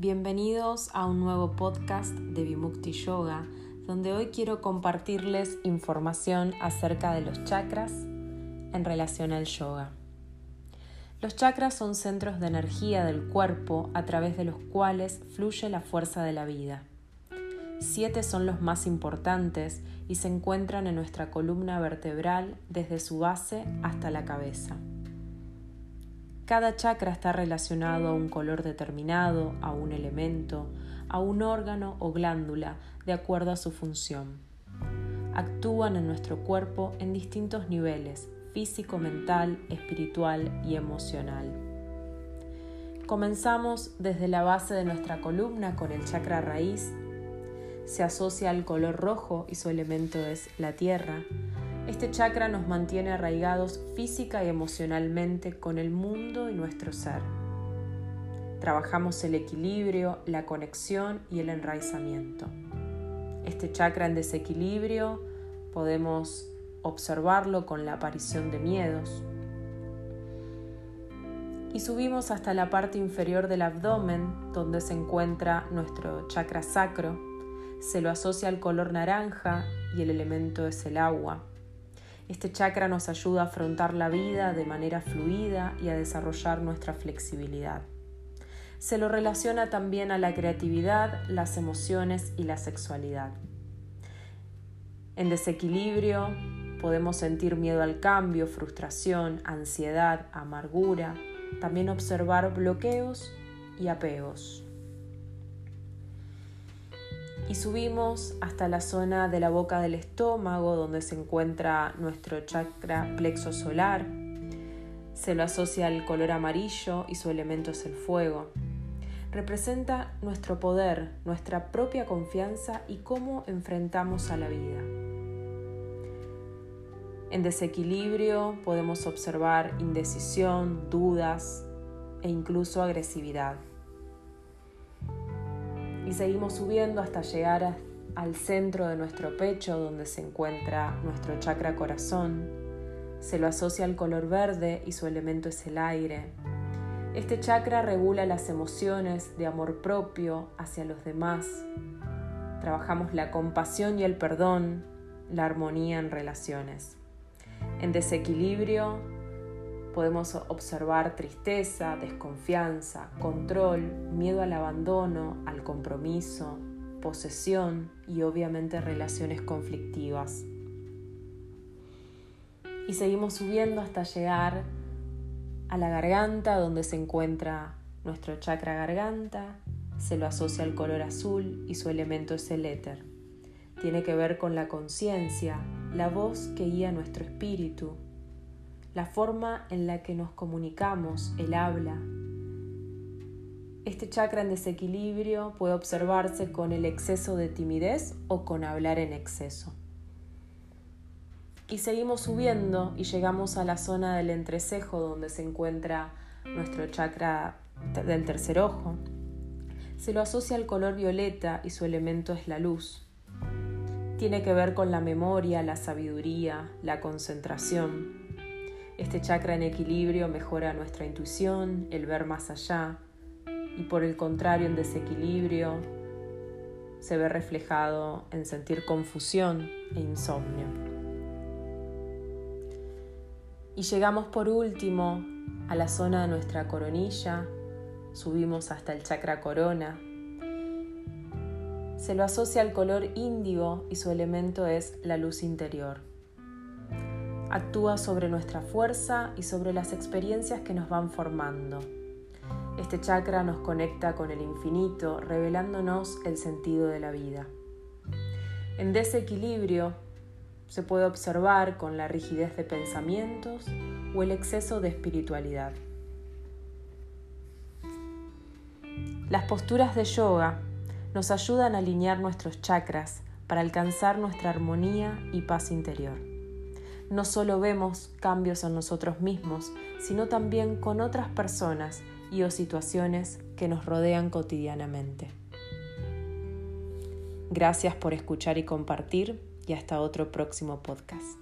Bienvenidos a un nuevo podcast de Vimukti Yoga, donde hoy quiero compartirles información acerca de los chakras en relación al yoga. Los chakras son centros de energía del cuerpo a través de los cuales fluye la fuerza de la vida. Siete son los más importantes y se encuentran en nuestra columna vertebral desde su base hasta la cabeza. Cada chakra está relacionado a un color determinado, a un elemento, a un órgano o glándula, de acuerdo a su función. Actúan en nuestro cuerpo en distintos niveles, físico, mental, espiritual y emocional. Comenzamos desde la base de nuestra columna con el chakra raíz. Se asocia al color rojo y su elemento es la tierra. Este chakra nos mantiene arraigados física y emocionalmente con el mundo y nuestro ser. Trabajamos el equilibrio, la conexión y el enraizamiento. Este chakra en desequilibrio podemos observarlo con la aparición de miedos. Y subimos hasta la parte inferior del abdomen, donde se encuentra nuestro chakra sacro. Se lo asocia al color naranja y el elemento es el agua. Este chakra nos ayuda a afrontar la vida de manera fluida y a desarrollar nuestra flexibilidad. Se lo relaciona también a la creatividad, las emociones y la sexualidad. En desequilibrio podemos sentir miedo al cambio, frustración, ansiedad, amargura, también observar bloqueos y apegos y subimos hasta la zona de la boca del estómago donde se encuentra nuestro chakra plexo solar. Se lo asocia al color amarillo y su elemento es el fuego. Representa nuestro poder, nuestra propia confianza y cómo enfrentamos a la vida. En desequilibrio podemos observar indecisión, dudas e incluso agresividad y seguimos subiendo hasta llegar al centro de nuestro pecho donde se encuentra nuestro chakra corazón. Se lo asocia al color verde y su elemento es el aire. Este chakra regula las emociones de amor propio hacia los demás. Trabajamos la compasión y el perdón, la armonía en relaciones. En desequilibrio Podemos observar tristeza, desconfianza, control, miedo al abandono, al compromiso, posesión y obviamente relaciones conflictivas. Y seguimos subiendo hasta llegar a la garganta donde se encuentra nuestro chakra garganta, se lo asocia al color azul y su elemento es el éter. Tiene que ver con la conciencia, la voz que guía nuestro espíritu, la forma en la que nos comunicamos, el habla. Este chakra en desequilibrio puede observarse con el exceso de timidez o con hablar en exceso. Y seguimos subiendo y llegamos a la zona del entrecejo donde se encuentra nuestro chakra del tercer ojo. Se lo asocia al color violeta y su elemento es la luz. Tiene que ver con la memoria, la sabiduría, la concentración, este chakra en equilibrio mejora nuestra intuición, el ver más allá, y por el contrario en desequilibrio se ve reflejado en sentir confusión e insomnio. Y llegamos por último a la zona de nuestra coronilla, subimos hasta el chakra corona. Se lo asocia al color índigo y su elemento es la luz interior actúa sobre nuestra fuerza y sobre las experiencias que nos van formando. Este chakra nos conecta con el infinito, revelándonos el sentido de la vida. En desequilibrio se puede observar con la rigidez de pensamientos o el exceso de espiritualidad. Las posturas de yoga nos ayudan a alinear nuestros chakras para alcanzar nuestra armonía y paz interior no solo vemos cambios en nosotros mismos, sino también con otras personas y o situaciones que nos rodean cotidianamente. Gracias por escuchar y compartir y hasta otro próximo podcast.